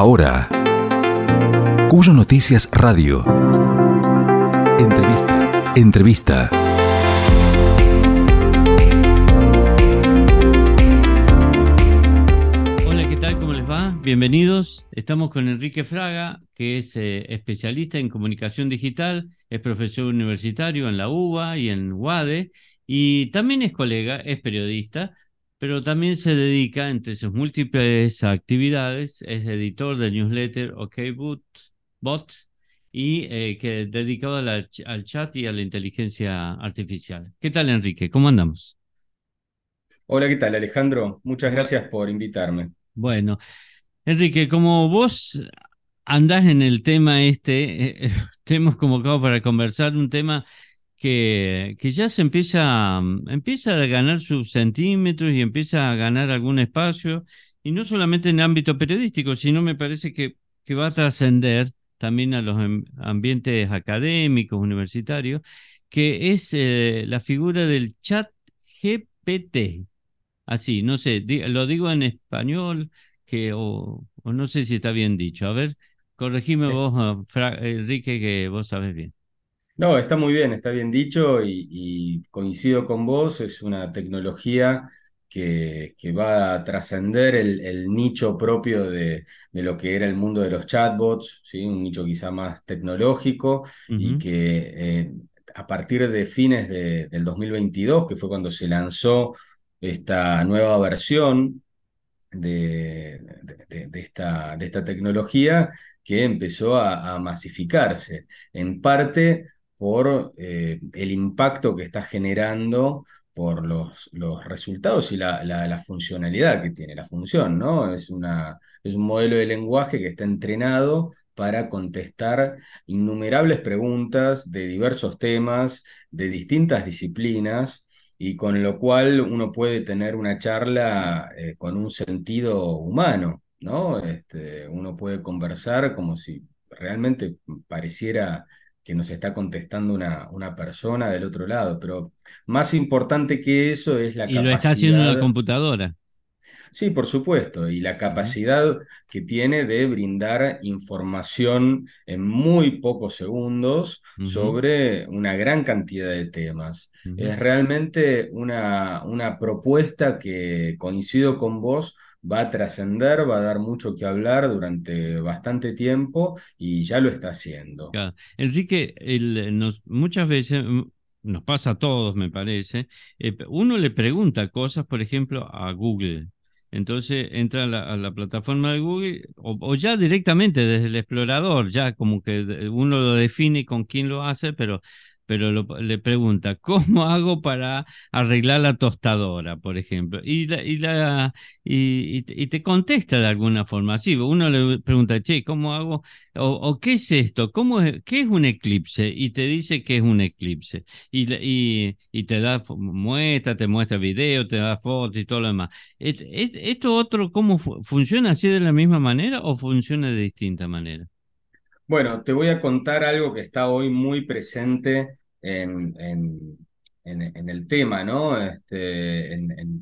Ahora, Cuyo Noticias Radio. Entrevista. Entrevista. Hola, ¿qué tal? ¿Cómo les va? Bienvenidos. Estamos con Enrique Fraga, que es eh, especialista en comunicación digital, es profesor universitario en la UBA y en UADE, y también es colega, es periodista, pero también se dedica, entre sus múltiples actividades, es editor del newsletter OKBot Bot, y eh, que dedicado al chat y a la inteligencia artificial. ¿Qué tal, Enrique? ¿Cómo andamos? Hola, ¿qué tal, Alejandro? Muchas gracias por invitarme. Bueno, Enrique, como vos andás en el tema este, eh, te hemos convocado para conversar un tema que, que ya se empieza, empieza a ganar sus centímetros y empieza a ganar algún espacio, y no solamente en el ámbito periodístico, sino me parece que, que va a trascender también a los ambientes académicos, universitarios, que es eh, la figura del chat GPT. Así, no sé, lo digo en español, que, o, no sé si está bien dicho. A ver, corregime eh. vos, Enrique, que vos sabes bien. No, está muy bien, está bien dicho y, coincido con vos, es una tecnología que, que va a trascender el, nicho propio de, de, lo que era el mundo de los chatbots, ¿sí? un nicho quizá más tecnológico y que eh, a partir de fines del 2022, que fue cuando se lanzó esta nueva versión de, de, esta, de esta tecnología que empezó a, a masificarse, en parte por eh, el impacto que está generando por los, los resultados y la, la, funcionalidad que tiene la función, ¿no? Es, una, es un modelo de lenguaje que está entrenado para contestar innumerables preguntas de diversos temas, de distintas disciplinas, y con lo cual uno puede tener una charla eh, con un sentido humano, ¿no? Este, uno puede conversar como si realmente pareciera que nos está contestando una, una persona del otro lado, pero más importante que eso es la capacidad... Y lo está haciendo la computadora. Sí, por supuesto, y la capacidad que tiene de brindar información en muy pocos segundos sobre una gran cantidad de temas. Es realmente una, una propuesta que coincido con vos, va a trascender, va a dar mucho que hablar durante bastante tiempo y ya lo está haciendo. Enrique, muchas veces mm, nos pasa a todos, me parece, eh, uno le pregunta cosas, por ejemplo, a Google. Entonces entra a la, plataforma de Google o, ya directamente desde el explorador, ya como que uno lo define con quién lo hace, pero pero le pregunta, ¿cómo hago para arreglar la tostadora, por ejemplo? Y, y, la, y, te contesta de alguna forma. así uno le pregunta, che, ¿cómo hago? O, qué es esto? ¿Cómo ¿Qué es un eclipse? Y te dice que es un eclipse. Y, y, te da muestra, te muestra video, te da fotos y todo lo demás. ¿Esto otro cómo funciona así de la misma manera o funciona de distinta manera? Bueno, te voy a contar algo que está hoy muy presente en, en, el tema, ¿no? Este,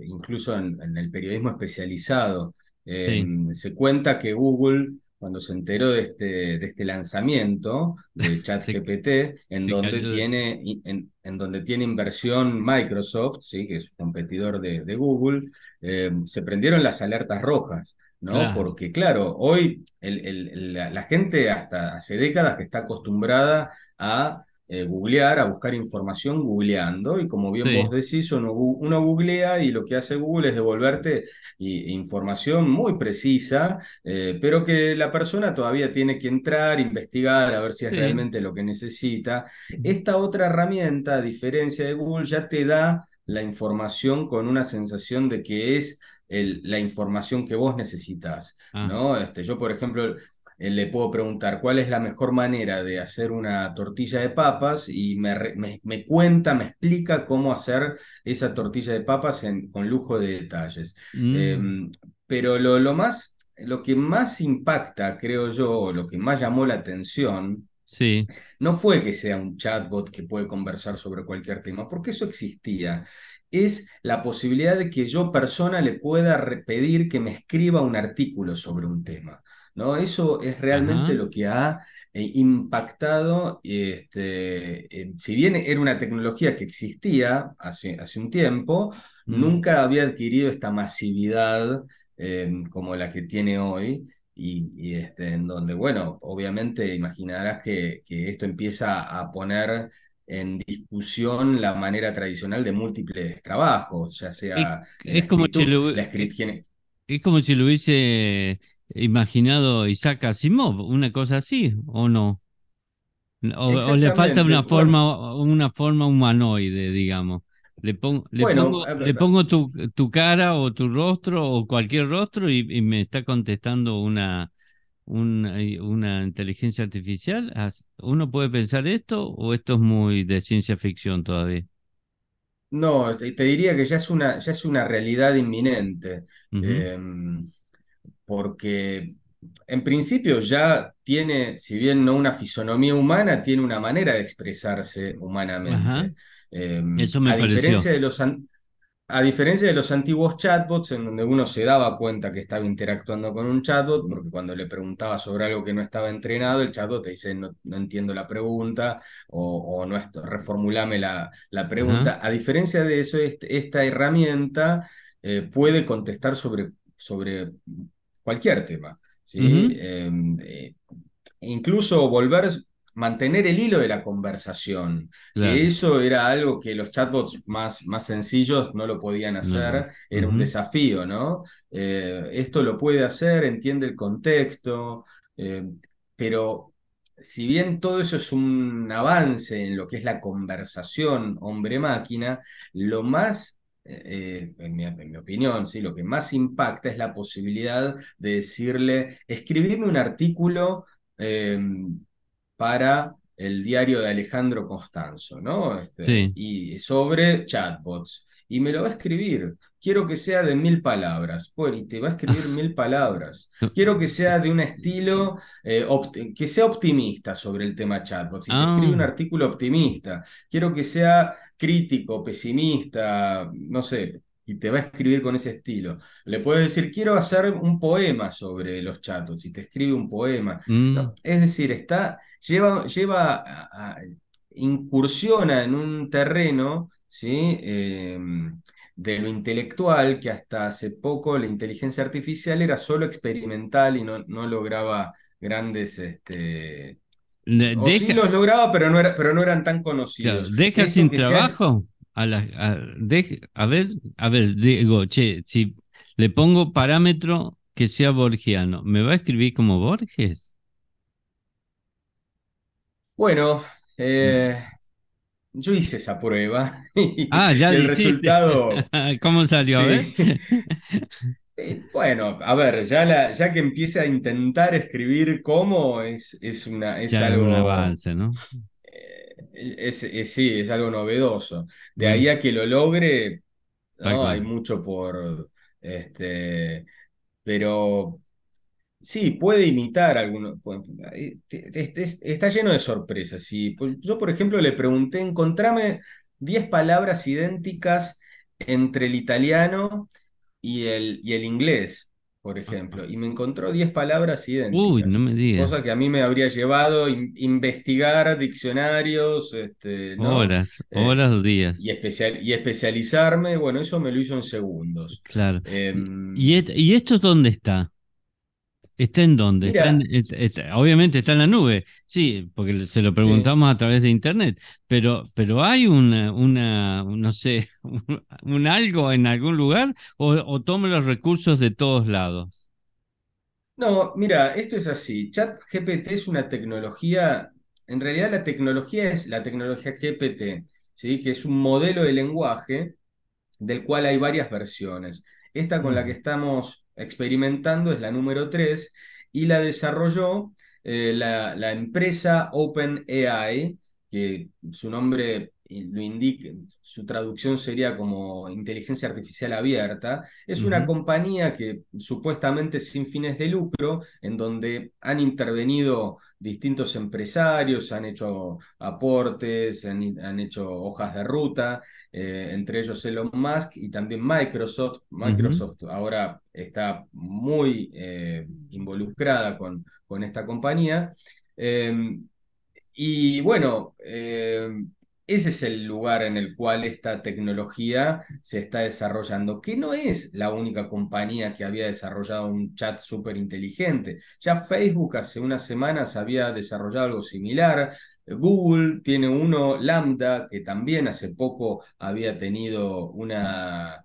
incluso en, el periodismo especializado. Em, se cuenta que Google, cuando se enteró de este, de este lanzamiento de ChatGPT, en, donde tiene, en, donde tiene inversión Microsoft, ¿sí? que es un competidor de, de Google, em, se prendieron las alertas rojas. ¿no? Porque claro, hoy el, la, gente hasta hace décadas que está acostumbrada a eh, googlear, a buscar información googleando, y como bien vos decís, uno, googlea y lo que hace Google es devolverte información muy precisa, eh, pero que la persona todavía tiene que entrar, investigar, a ver si es realmente lo que necesita. Esta otra herramienta, a diferencia de Google, ya te da la información con una sensación de que es la información que vos necesitas. Ah. ¿no? Este, yo, por ejemplo, le puedo preguntar cuál es la mejor manera de hacer una tortilla de papas y me, me, cuenta, me explica cómo hacer esa tortilla de papas con lujo de detalles. Mm. Em, pero lo, lo, más, lo que más impacta, creo yo, lo que más llamó la atención, Sí. No fue que sea un chatbot que puede conversar sobre cualquier tema, porque eso existía. es la posibilidad de que yo persona le pueda pedir que me escriba un artículo sobre un tema. ¿No? Eso es realmente lo que ha eh, impactado, este, si bien era una tecnología que existía hace, hace un tiempo, mm. nunca había adquirido esta masividad em, como la que tiene hoy. Y, este, en donde, bueno, obviamente imaginarás que, que esto empieza a poner en discusión la manera tradicional de múltiples trabajos, ya sea es, como si lo, es como si lo hubiese imaginado Isaac Asimov, una cosa así, ¿o no? O, le falta una forma, una forma humanoide, digamos. Le, pongo, le pongo, le pongo tu, tu, cara o tu rostro o cualquier rostro y me está contestando una, una inteligencia artificial? ¿Uno puede pensar esto o esto es muy de ciencia ficción todavía? No, te, diría que ya es una, ya es una realidad inminente, porque en principio ya tiene, si bien no una fisonomía humana, tiene una manera de expresarse humanamente. Em, Eso me a diferencia de los, a diferencia de los antiguos chatbots, en donde uno se daba cuenta que estaba interactuando con un chatbot, porque cuando le preguntaba sobre algo que no estaba entrenado, el chatbot te dice, no, entiendo la pregunta, o, no, reformulame la, la pregunta. A diferencia de eso, este, esta herramienta eh, puede contestar sobre, sobre cualquier tema. ¿sí? Em, eh, incluso volver mantener el hilo de la conversación. Que eso era algo que los chatbots más, más sencillos no lo podían hacer, era un desafío, ¿no? Eh, esto lo puede hacer, entiende el contexto, eh, pero si bien todo eso es un avance en lo que es la conversación hombre-máquina, lo más eh, en, mi, opinión, ¿sí? lo que más impacta es la posibilidad de decirle, escribirme un artículo para el diario de Alejandro Constanzo, ¿no? Este, y sobre chatbots. Y me lo va a escribir. Quiero que sea de mil palabras. Bueno, y te va a escribir mil palabras. Quiero que sea de un estilo eh, que sea optimista sobre el tema chatbots. Y te escribe un ah. artículo optimista. Quiero que sea crítico, pesimista, no sé, y te va a escribir con ese estilo. Le puedes decir, quiero hacer un poema sobre los chatbots y te escribe un poema. Mm. es decir, está, lleva, lleva incursiona en un terreno ¿sí? Em, de lo intelectual que hasta hace poco la inteligencia artificial era solo experimental y no, no lograba grandes... Este, o sí los lograba, pero no, era, pero no eran tan conocidos. ¿Deja sin trabajo? a, a, ver, a ver, digo, che, si le pongo parámetro que sea borgiano, ¿me va a escribir como Borges? Bueno, eh, yo hice esa prueba y, ah, ya el resultado. ¿Cómo salió? Eh, bueno, a ver, ya, ya que empiece a intentar escribir cómo es, es, una, es algo. un avance, ¿no? Es, sí, es algo novedoso. De ahí a que lo logre, ¿no? hay mucho por. Este, pero sí, puede imitar algunos. Eh, está lleno de sorpresas. Yo, por ejemplo, le pregunté: encontrame 10 palabras idénticas entre el italiano y el, y el inglés por ejemplo, y me encontró 10 palabras idénticas. Uy, no me digas. Cosa que a mí me habría llevado investigar diccionarios. Este, Horas, eh, horas o días. Y, especial, y especializarme, bueno, eso me lo hizo en segundos. Claro. Em, ¿Y, ¿Y esto dónde está? ¿Está en dónde? obviamente está en la nube, sí, porque se lo preguntamos a través de internet, pero, pero hay una, una no sé, un, algo en algún lugar o, o tome los recursos de todos lados. No, mira, esto es así. ChatGPT es una tecnología, en realidad la tecnología es la tecnología GPT, ¿sí? que es un modelo de lenguaje del cual hay varias versiones. Esta con la que estamos experimentando es la número 3 y la desarrolló eh, la, empresa OpenAI, que su nombre lo indica, su traducción sería como inteligencia artificial abierta, es una compañía que supuestamente es sin fines de lucro, en donde han intervenido distintos empresarios, han hecho aportes, han, hecho hojas de ruta, eh, entre ellos Elon Musk y también Microsoft. Microsoft ahora está muy eh, involucrada con, con, esta compañía. Eh, y bueno, ese es el lugar en el cual esta tecnología se está desarrollando, que no es la única compañía que había desarrollado un chat súper inteligente. Ya Facebook hace unas semanas había desarrollado algo similar. Google tiene uno, Lambda, que también hace poco había tenido una...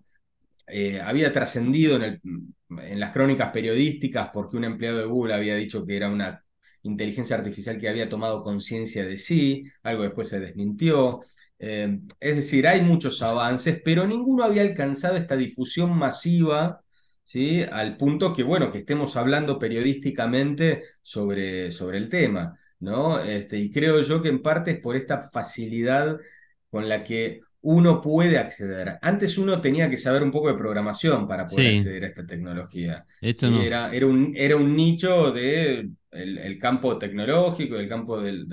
Eh, había trascendido en, en las crónicas periodísticas porque un empleado de Google había dicho que era una inteligencia artificial que había tomado conciencia de sí, algo después se desmintió. Eh, es decir, hay muchos avances, pero ninguno había alcanzado esta difusión masiva, ¿sí? al punto que, bueno, que estemos hablando periodísticamente sobre, sobre el tema. ¿no? Este, y creo yo que en parte es por esta facilidad con la que uno puede acceder. Antes uno tenía que saber un poco de programación para poder acceder a esta tecnología. era, era, un, era un nicho de el, campo tecnológico, el campo del,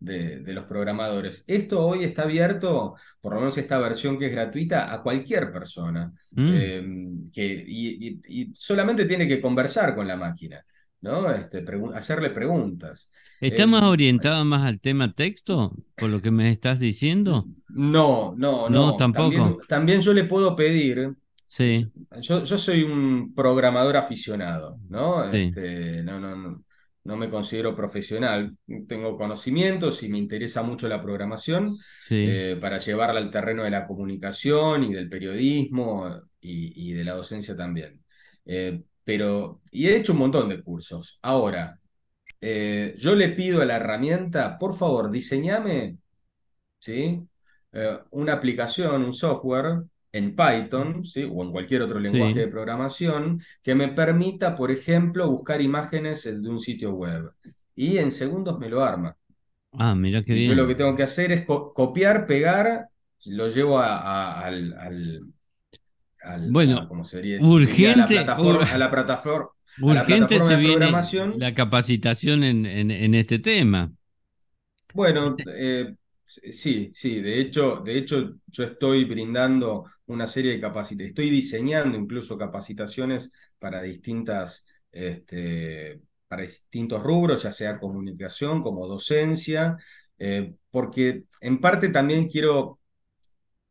de, los programadores. Esto hoy está abierto, por lo menos esta versión que es gratuita, a cualquier persona. Mm. Em, que, y, solamente tiene que conversar con la máquina. ¿no? Este, hacerle preguntas. ¿Está más em, orientado más al tema texto, por lo que me estás diciendo? No, no, no. No, tampoco. también yo le puedo pedir Sí. Yo, yo, soy un programador aficionado, ¿no? Este, no, no, no, no me considero profesional. Tengo conocimientos y me interesa mucho la programación eh, para llevarla al terreno de la comunicación y del periodismo y, de la docencia también. Eh, pero, y he hecho un montón de cursos. Ahora, eh, yo le pido a la herramienta, por favor, diseñame ¿sí? una aplicación, un software en Python ¿sí? o en cualquier otro lenguaje de programación que me permita, por ejemplo, buscar imágenes de un sitio web. Y en segundos me lo arma. Ah, mira qué bien. Yo lo que tengo que hacer es copiar, pegar, lo llevo al, bueno, sería urgente, a la plataforma, a la plataforma, urgente se viene la capacitación en, en, este tema. Bueno, eh, Sí, sí, de hecho, de hecho yo estoy brindando una serie de capacitaciones, estoy diseñando incluso capacitaciones para distintas, este, para distintos rubros, ya sea comunicación como docencia, eh, porque en parte también quiero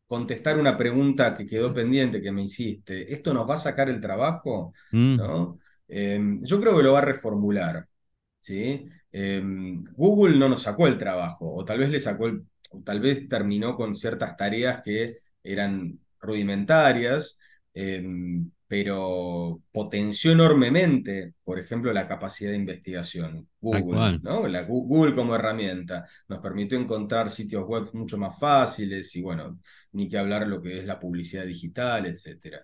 contestar una pregunta que quedó pendiente que me hiciste. ¿Esto nos va a sacar el trabajo? Mm. ¿No? Eh, yo creo que lo va a reformular. ¿Sí? Em, Google no nos sacó el trabajo, o tal vez le sacó el, tal vez terminó con ciertas tareas que eran rudimentarias, em, pero potenció enormemente, por ejemplo, la capacidad de investigación. Google, ¿no? La, Google como herramienta nos permitió encontrar sitios web mucho más fáciles y bueno, ni que hablar lo que es la publicidad digital, etc.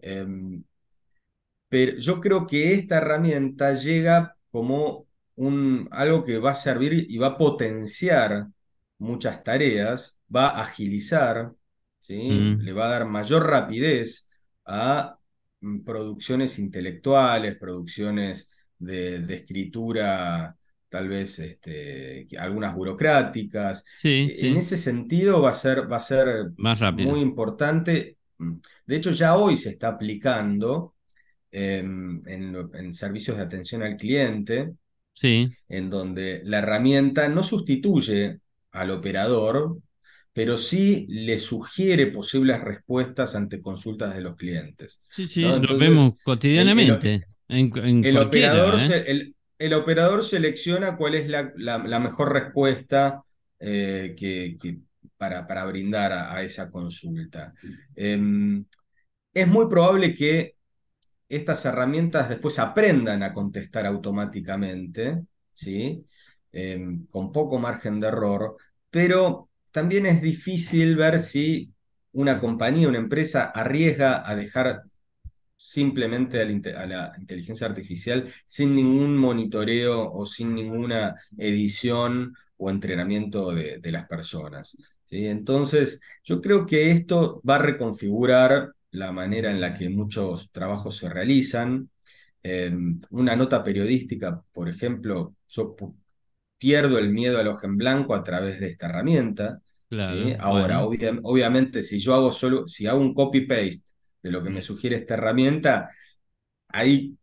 Em, pero yo creo que esta herramienta llega como algo que va a servir y va a potenciar muchas tareas, va a agilizar, ¿sí? Mm. le va a dar mayor rapidez a mm, producciones intelectuales, producciones de, escritura, tal vez este, algunas burocráticas. E, en ese sentido va a ser, va a ser muy importante. De hecho, ya hoy se está aplicando em, en servicios de atención al cliente, en donde la herramienta no sustituye al operador, pero sí le sugiere posibles respuestas ante consultas de los clientes. Sí, sí, lo vemos cotidianamente. El, operador, ¿eh? el, operador selecciona cuál es la, mejor respuesta eh, que, para, para, brindar a, esa consulta. Em, es muy probable que estas herramientas después aprendan a contestar automáticamente, ¿sí? Em, con poco margen de error, pero también es difícil ver si una compañía, una empresa arriesga a dejar simplemente a la, inteligencia artificial sin ningún monitoreo o sin ninguna edición o entrenamiento de, las personas. Entonces, yo creo que esto va a reconfigurar la manera en la que muchos trabajos se realizan. Eh, una nota periodística, por ejemplo, yo pierdo el miedo al ojo en blanco a través de esta herramienta. Ahora, obviamente, si yo hago solo, si hago un copy-paste de lo que me sugiere esta herramente, ahí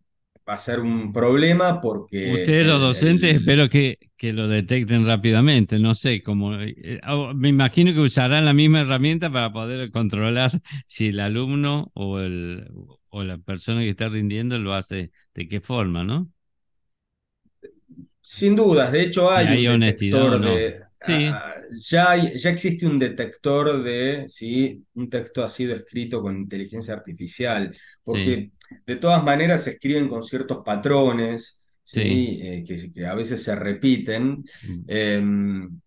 va a ser un problema porque... Ustedes los docentes espero que, que, lo detecten rápidamente, no sé, como eh, oh, me imagino que usarán la misma herramienta para poder controlar si el alumno o, el, o la persona que está rindiendo lo hace de qué forma, ¿no? Sin dudas, de hecho hay, un detector de... Ah, ya, ya existe un detector de si un texto ha sido escrito con inteligencia artificial, porque de todas maneras se escriben con ciertos patrones ¿sí? Eh, que, a veces se repiten. Mm. Em,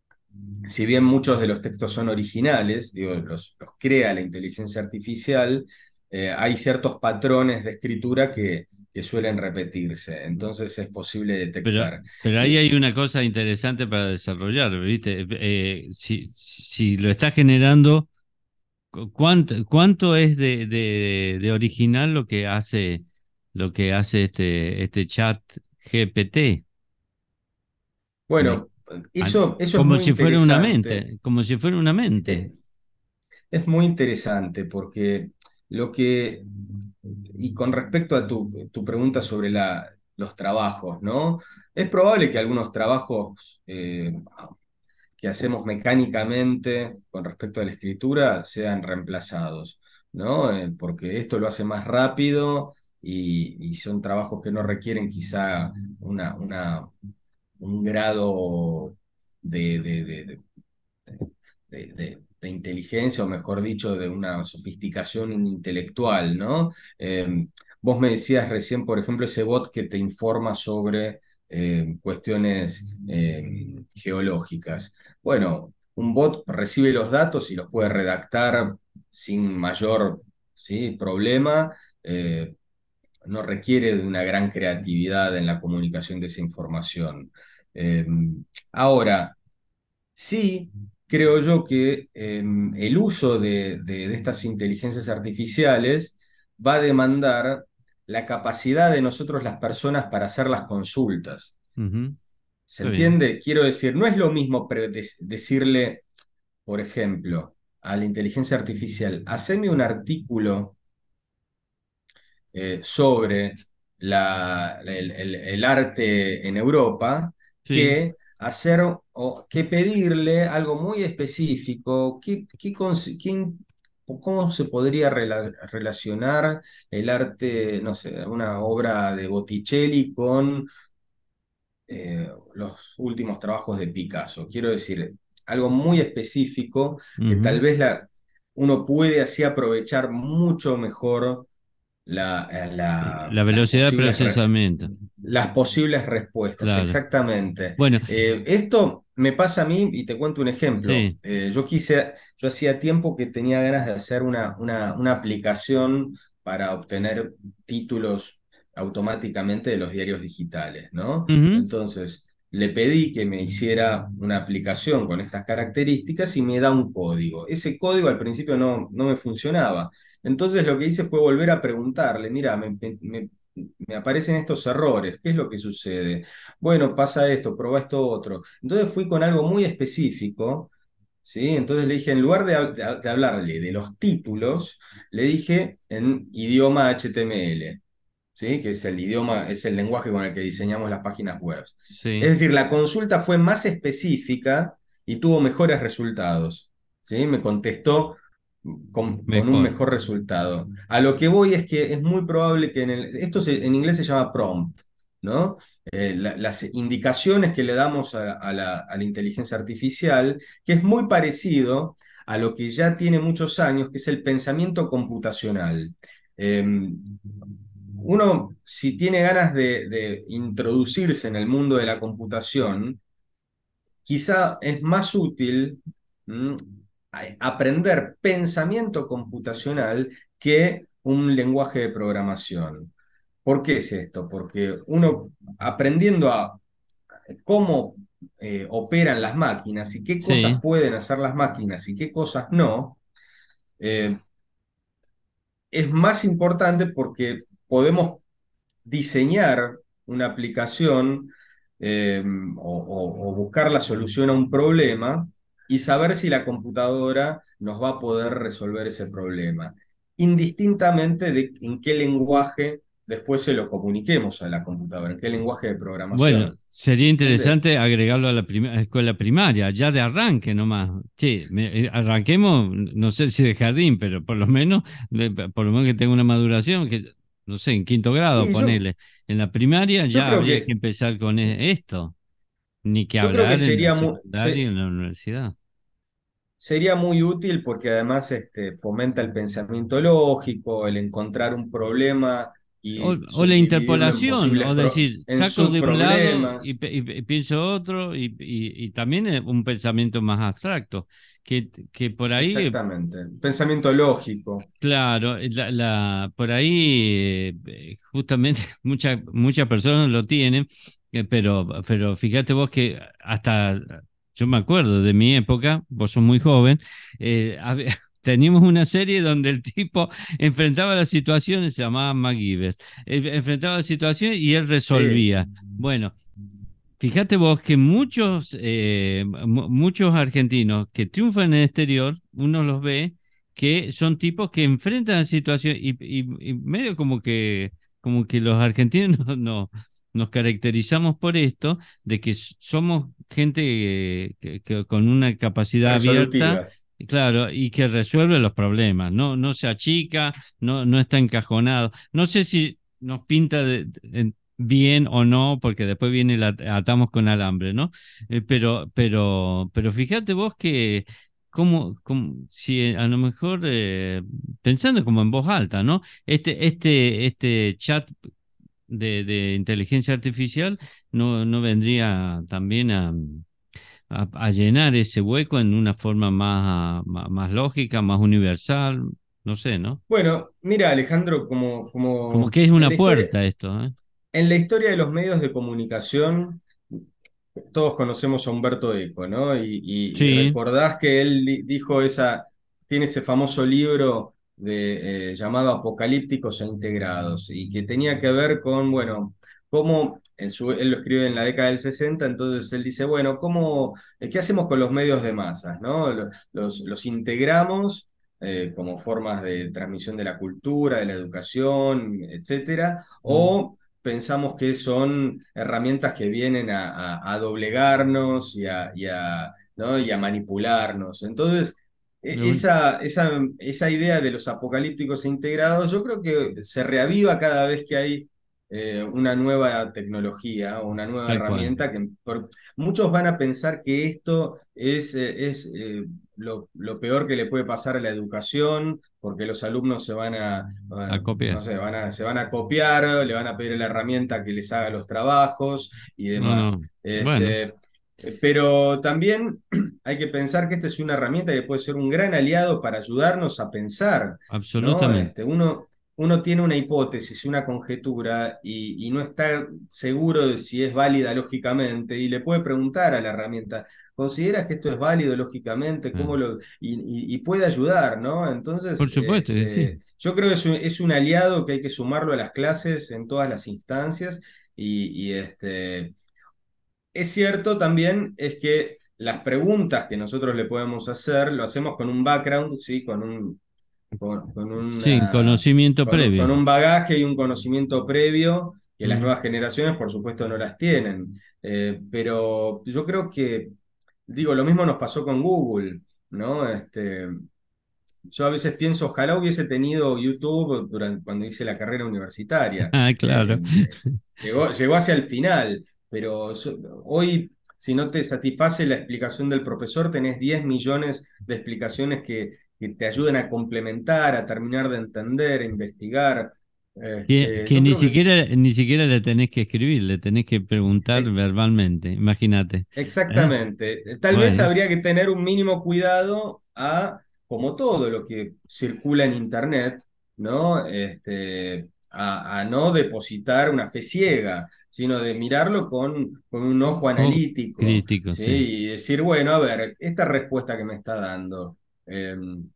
si bien muchos de los textos son originales, digo, los, los crea la inteligencia artificial, eh, hay ciertos patrones de escritura que, que suelen repetirse, entonces es posible detectar. Pero, ahí hay una cosa interesante para desarrollar, ¿viste? Eh, si, si, lo está generando, ¿cuánto, cuánto es de, de, original lo que hace, lo que hace este, este chat GPT? Bueno, eso, eso como es muy si fuera una mente, como si fuera una mente. Es muy interesante porque lo que y con respecto a tu, pregunta sobre los trabajos, ¿no? Es probable que algunos trabajos eh, que hacemos mecánicamente con respecto a la escritura sean reemplazados, ¿no? Eh, porque esto lo hace más rápido y, son trabajos que no requieren quizá una, una un grado de de inteligencia, o mejor dicho, de una sofisticación intelectual, ¿no? Em, vos me decías recién, por ejemplo, ese bot que te informa sobre em, cuestiones em, geológicas. Bueno, un bot recibe los datos y los puede redactar sin mayor ¿sí? problema. Eh, no requiere de una gran creatividad en la comunicación de esa información. ahora, sí, creo yo que em, el uso de, estas inteligencias artificiales va a demandar la capacidad de nosotros las personas para hacer las consultas. ¿Se entiende? Quiero decir, no es lo mismo decirle, por ejemplo, a la inteligencia artificial, haceme un artículo eh, sobre el, arte en Europa, que hacer o que pedirle algo muy específico, ¿qué, cómo se podría relacionar el arte, no sé, una obra de Botticelli con eh, los últimos trabajos de Picasso? Quiero decir, algo muy específico que tal vez la, uno puede así aprovechar mucho mejor la, eh, la, velocidad de procesamiento. Las posibles respuestas, exactamente. Bueno, eh, esto me pasa a mí y te cuento un ejemplo. Eh, yo quise, yo hacía tiempo que tenía ganas de hacer una, una, una aplicación para obtener títulos automáticamente de los diarios digitales, ¿no? Entonces, le pedí que me hiciera una aplicación con estas características y me da un código. Ese código al principio no, no me funcionaba. Entonces lo que hice fue volver a preguntarle, mira, me, me, aparecen estos errores, ¿qué es lo que sucede? Bueno, pasa esto, prueba esto otro. Entonces fui con algo muy específico, ¿sí? Entonces le dije, en lugar de, de hablarle de los títulos, le dije en idioma HTML que es el idioma, es el lenguaje con el que diseñamos las páginas web. Es decir, la consulta fue más específica y tuvo mejores resultados. ¿sí? Me contestó con, un mejor resultado. A lo que voy es que es muy probable que en el, esto en inglés se llama prompt, ¿no? Eh, las indicaciones que le damos a, la, inteligencia artificial, que es muy parecido a lo que ya tiene muchos años, que es el pensamiento computacional. Em, uno, si tiene ganas de, introducirse en el mundo de la computación, quizá es más útil aprender pensamiento computacional que un lenguaje de programación. ¿Por qué es esto? Porque uno aprendiendo a cómo eh, operan las máquinas y qué cosas pueden hacer las máquinas y qué cosas no, eh, es más importante porque podemos diseñar una aplicación eh, o, buscar la solución a un problema y saber si la computadora nos va a poder resolver ese problema, indistintamente de en qué lenguaje después se lo comuniquemos a la computadora, en qué lenguaje de programación. Bueno, sería interesante agregarlo a la escuela primaria, ya de arranque nomás. Sí, eh, arranquemos, no sé si de jardín, pero por lo menos, por lo menos que tenga una maduración, que no sé, en quinto grado, ponele. en la primaria ya habría que, empezar con e, esto. Ni que hablar sería en, en la universidad sería muy útil porque además este, fomenta el pensamiento lógico, el encontrar un problema o, la interpolación, o decir, saco de un lado y, pienso otro, y, también un pensamiento más abstracto, que, que por ahí... Exactamente, pensamiento lógico. Claro, la, por ahí eh, justamente muchas muchas personas lo tienen, eh, pero, pero fíjate vos que hasta, yo me acuerdo de mi época, vos sos muy joven, eh, teníamos una serie donde el tipo enfrentaba las situaciones, se llamaba MacGyver, enfrentaba las situaciones y él resolvía. Bueno, fíjate vos que muchos, eh, muchos argentinos que triunfan en el exterior, uno los ve que son tipos que enfrentan la situación y, medio como que, como que los argentinos no, nos caracterizamos por esto, de que somos gente que, con una capacidad abierta Claro, y que resuelve los problemas, no, no se achica, no, no está encajonado. No sé si nos pinta bien o no, porque después viene la atamos con alambre, ¿no? Eh, pero, pero, pero fíjate vos que como, como si a lo mejor eh, pensando como en voz alta, ¿no? Este, este, este chat de, de inteligencia artificial no, no vendría también a a, llenar ese hueco en una forma más, más, lógica, más universal, no sé, ¿no? Bueno, mira Alejandro, como... Como, como que es una puerta esto. ¿eh? En la historia de los medios de comunicación, todos conocemos a Humberto Eco, ¿no? Y, recordás que él dijo esa, tiene ese famoso libro de, eh, llamado Apocalípticos e Integrados, y que tenía que ver con, bueno, cómo él lo escribe en la década del 60, entonces él dice, bueno, ¿cómo, eh, ¿qué hacemos con los medios de masas? ¿no? Los, los integramos eh, como formas de transmisión de la cultura, de la educación, etcétera, o pensamos que son herramientas que vienen a, doblegarnos y a, ¿no? y a manipularnos. Entonces, e, esa, esa, esa idea de los apocalípticos integrados, yo creo que se reaviva cada vez que hay eh, una nueva tecnología o una nueva herramienta que muchos van a pensar que esto es, eh, es eh, lo, peor que le puede pasar a la educación porque los alumnos se van a, copiar. van a, se van a copiar, le van a pedir la herramienta que les haga los trabajos y demás. Este, pero también hay que pensar que esta es una herramienta que puede ser un gran aliado para ayudarnos a pensar. Absolutamente. Este, uno, uno tiene una hipótesis, una conjetura y, no está seguro de si es válida lógicamente y le puede preguntar a la herramienta, ¿consideras que esto es válido lógicamente? ¿Cómo lo, y, puede ayudar, ¿no? Entonces, Por supuesto, este, yo creo que es un, aliado que hay que sumarlo a las clases en todas las instancias y, este, es cierto también es que las preguntas que nosotros le podemos hacer lo hacemos con un background, ¿sí? con un con, un conocimiento previo. Con un bagaje y un conocimiento previo que las nuevas generaciones, por supuesto, no las tienen. Eh, pero yo creo que, digo, lo mismo nos pasó con Google, ¿no? Este, yo a veces pienso, ojalá hubiese tenido YouTube durante, cuando hice la carrera universitaria. Ah, claro. Eh, llegó, llegó hacia el final, pero hoy si no te satisface la explicación del profesor, tenés 10 millones de explicaciones que, que te ayuden a complementar, a terminar de entender, a investigar. que, este, ni, siquiera, ni siquiera le tenés que escribir, le tenés que preguntar eh, verbalmente, imagínate. Exactamente. Tal vez habría que tener un mínimo cuidado a, como todo lo que circula en Internet, ¿no? Este, a, no depositar una fe ciega, sino de mirarlo con, con un ojo analítico. crítico, ¿sí? Y decir, bueno, a ver, esta respuesta que me está dando. Em,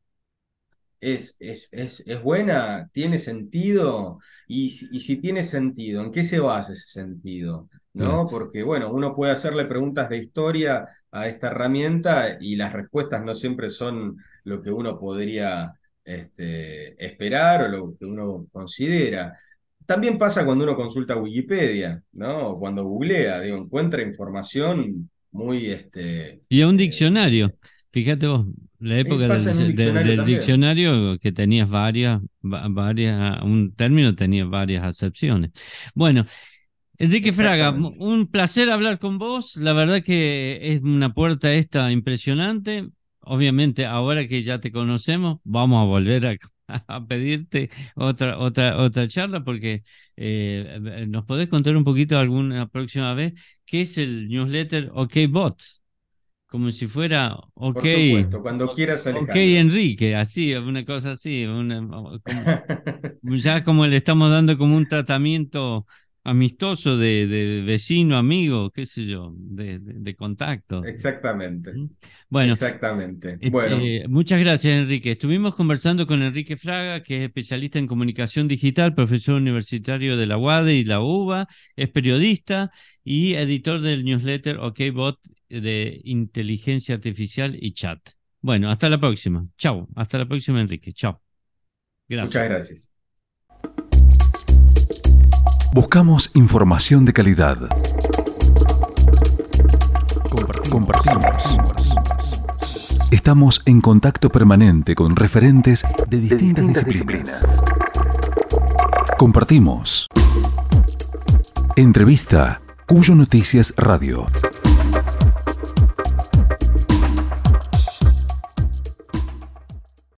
es, es, es, buena, tiene sentido, y, y, si tiene sentido, ¿en qué se basa ese sentido? ¿No? Porque, bueno, uno puede hacerle preguntas de historia a esta herramienta y las respuestas no siempre son lo que uno podría este, esperar o lo que uno considera. También pasa cuando uno consulta Wikipedia, ¿no? Cuando googlea, digo, encuentra información muy... Este, y a un eh, diccionario. Fíjate vos, la época del, diccionario, que tenías varias, varias, un término tenía varias acepciones. Bueno, Enrique Fraga, un placer hablar con vos. La verdad que es una puerta esta impresionante obviamente ahora que ya te conocemos, vamos a volver a, pedirte otra, otra, otra charla porque eh, nos podés contar un poquito alguna próxima vez qué es el newsletter OK Bot. Como si fuera OK. Por supuesto, cuando quieras OK Enrique, así, una cosa así. ya como le estamos dando como un tratamiento amistoso de, vecino, amigo, qué sé yo, de, contacto. Exactamente. Bueno, exactamente. Este, bueno. muchas gracias, Enrique. Estuvimos conversando con Enrique Fraga, que es especialista en comunicación digital, profesor universitario de la UADE y la UBA, es periodista y editor del newsletter OKBot de inteligencia artificial y chat. Bueno, hasta la próxima. Chao. Hasta la próxima, Enrique. Chao. Gracias. Muchas gracias. Buscamos información de calidad. Compartimos. Estamos en contacto permanente con referentes de distintas, disciplinas. Compartimos. Entrevista Cuyo Noticias Radio.